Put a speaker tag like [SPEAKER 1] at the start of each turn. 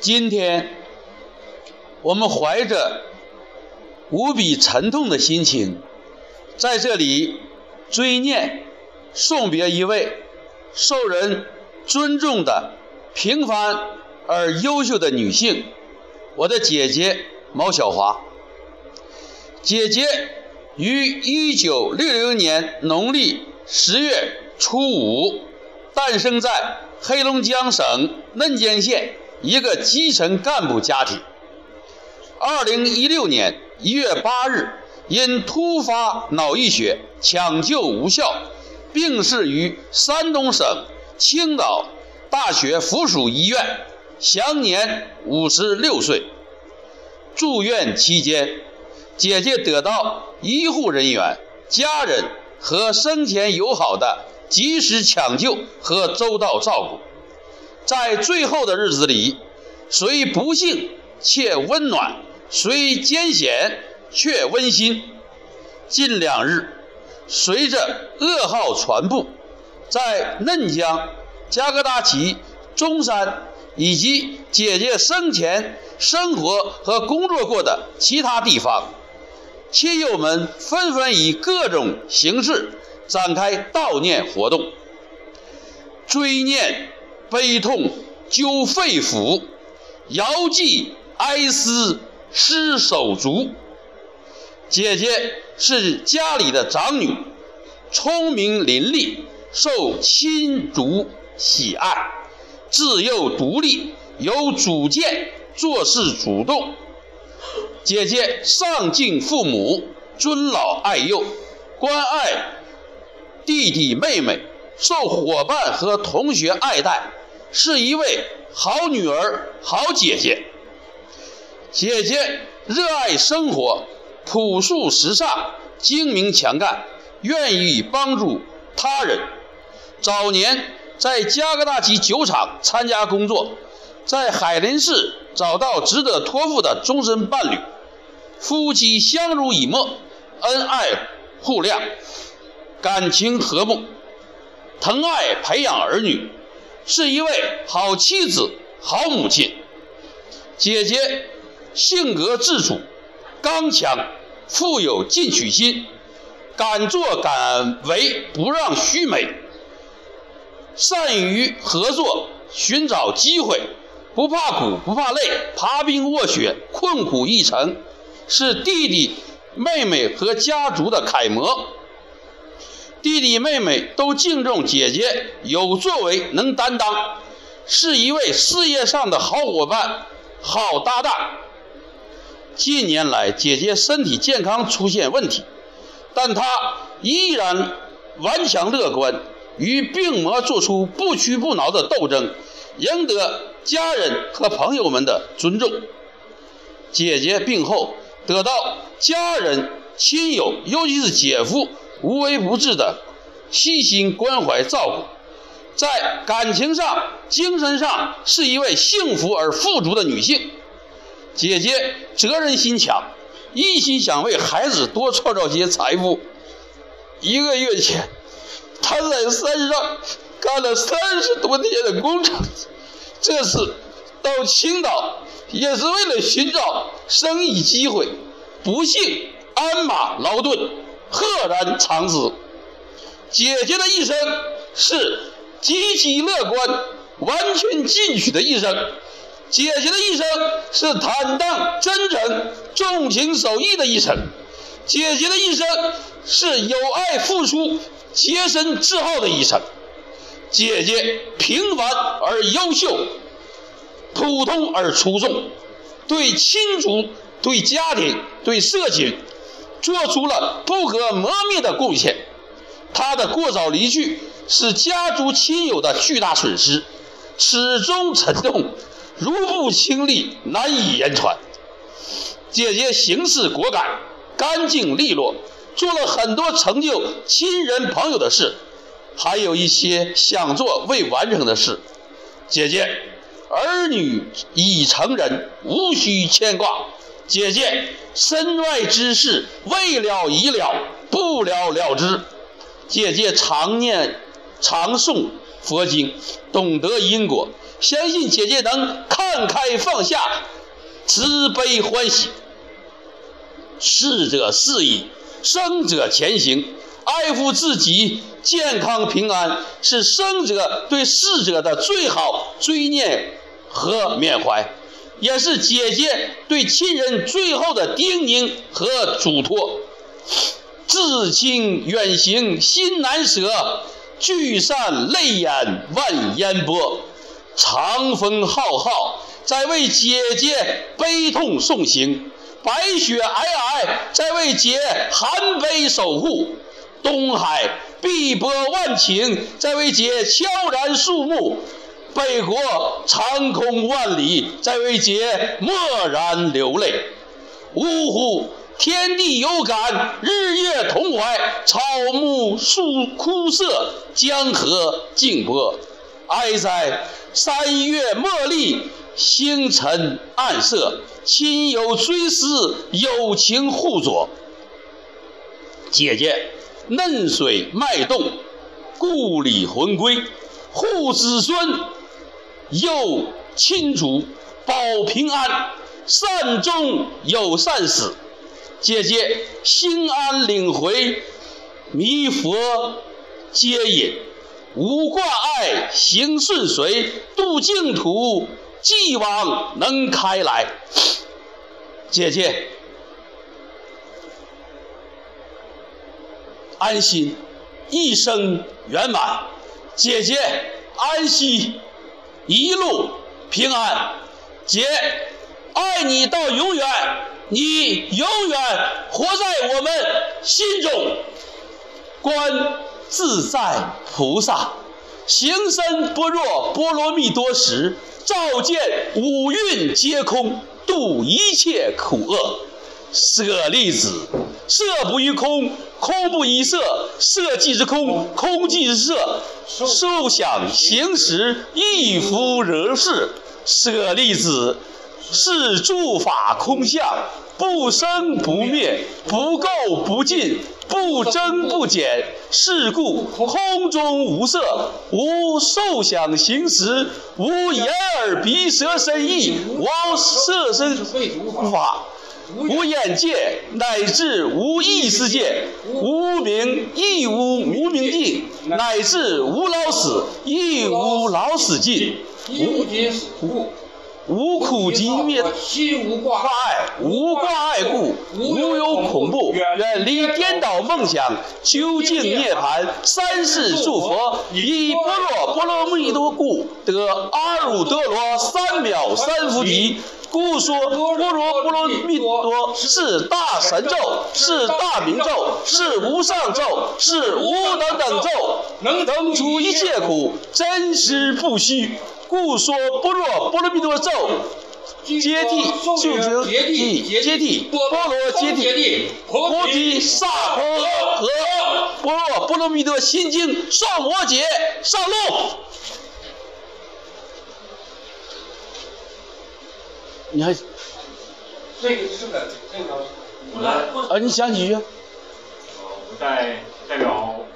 [SPEAKER 1] 今天，我们怀着无比沉痛的心情，在这里追念、送别一位受人尊重的平凡而优秀的女性，我的姐姐毛小华。姐姐于一九六零年农历十月初五诞生在黑龙江省嫩江县一个基层干部家庭。二零一六年一月八日，因突发脑溢血抢救无效，病逝于山东省青岛大学附属医院，享年五十六岁。住院期间，姐姐得到医护人员、家人和生前友好的及时抢救和周到照顾，在最后的日子里，虽不幸且温暖，虽艰险却温馨。近两日，随着噩耗传播，在嫩江、加格达奇、中山以及姐姐生前生活和工作过的其他地方，亲友们纷纷以各种形式展开悼念活动，追念、悲痛揪肺腑，遥寄哀思失手足。姐姐是家里的长女，聪明伶俐，受亲族喜爱，自幼独立，有主见，做事主动。姐姐上敬父母，尊老爱幼，关爱弟弟妹妹，受伙伴和同学爱戴，是一位好女儿、好姐姐。姐姐热爱生活，朴素时尚，精明强干，愿意帮助他人。早年在加格达奇酒厂参加工作，在海林市找到值得托付的终身伴侣。夫妻相濡以沫，恩爱互谅，感情和睦，疼爱培养儿女，是一位好妻子、好母亲。姐姐性格自主、刚强，富有进取心，敢作敢为，不让须眉，善于合作，寻找机会，不怕苦不怕累，爬冰卧雪，困苦一程。是弟弟、妹妹和家族的楷模。弟弟妹妹都敬重姐姐，有作为，能担当，是一位事业上的好伙伴、好搭档。近年来，姐姐身体健康出现问题，但她依然顽强乐观，与病魔做出不屈不挠的斗争，赢得家人和朋友们的尊重。姐姐病后。得到家人、亲友，尤其是姐夫无微不至的细心关怀照顾，在感情上、精神上是一位幸福而富足的女性。姐姐责任心强，一心想为孩子多创造些财富。一个月前，她在山上干了三十多天的工程，这次到青岛。也是为了寻找生意机会，不幸鞍马劳顿，赫然长死。姐姐的一生是积极乐观、完全进取的一生。姐姐的一生是坦荡真诚、重情守义的一生。姐姐的一生是有爱付出、洁身自好的一生。姐姐平凡而优秀。普通而出众，对亲族、对家庭、对社群，做出了不可磨灭的贡献。他的过早离去是家族亲友的巨大损失，始终沉痛，如不亲历，难以言传。姐姐行事果敢、干净利落，做了很多成就亲人朋友的事，还有一些想做未完成的事。姐姐。儿女已成人，无需牵挂。姐姐身外之事，未了已了，不了了之。姐姐常念、常诵、佛经，懂得因果，相信姐姐能看开放下，慈悲欢喜。逝者逝矣，生者前行。爱护自己健康平安，是生者对逝者的最好追念和缅怀，也是姐姐对亲人最后的叮咛和嘱托。至亲远行心难舍，聚散泪眼万烟波。长风浩浩，在为姐姐悲痛送行；白雪皑皑，在为姐寒悲守护。东海碧波万顷，在为姐悄然肃穆；北国长空万里，在为姐默然流泪。呜呼！天地有感，日月同怀，草木树枯涩，江河静波。哀哉！三月茉莉，星辰暗色，亲友追思，友情互佐。姐姐。嫩水脉动，故里魂归，护子孙，佑亲主，保平安，善终有善死。姐姐心安领回，弥佛接引，无挂碍行顺遂，渡净土，继往能开来。姐姐。安心，一生圆满，姐姐安息，一路平安，姐爱你到永远，你永远活在我们心中。观自在菩萨，行深般若波罗蜜多时，照见五蕴皆空，度一切苦厄。舍利子，色不异空，空不异色，色即是空，空即是色，受想行识亦复如是。舍利子，是诸法空相，不生不灭，不垢不净，不增不减。是故空中无色，无受想行识，无眼耳鼻舌身意，无色身法。无眼界，乃至无意识界；无名亦无无名尽，乃至无老死亦无老死尽。无无苦集灭，
[SPEAKER 2] 心无挂
[SPEAKER 1] 碍，无挂碍故，无有恐怖，远离颠倒梦想，究竟涅槃。三世诸佛以般若波罗蜜多故，得阿耨多罗三藐三菩提。故说般若波罗蜜多是大神咒，是大明咒，是无上咒，是无等等咒，能等除一切苦，真实不虚。故说般若波罗蜜多咒，接替就是接接替波罗接替菩提萨婆诃。般若波罗蜜多心经上摩羯上路。你还？
[SPEAKER 2] 这个是的，这个。
[SPEAKER 1] 啊，你想几句？
[SPEAKER 3] 我代代表。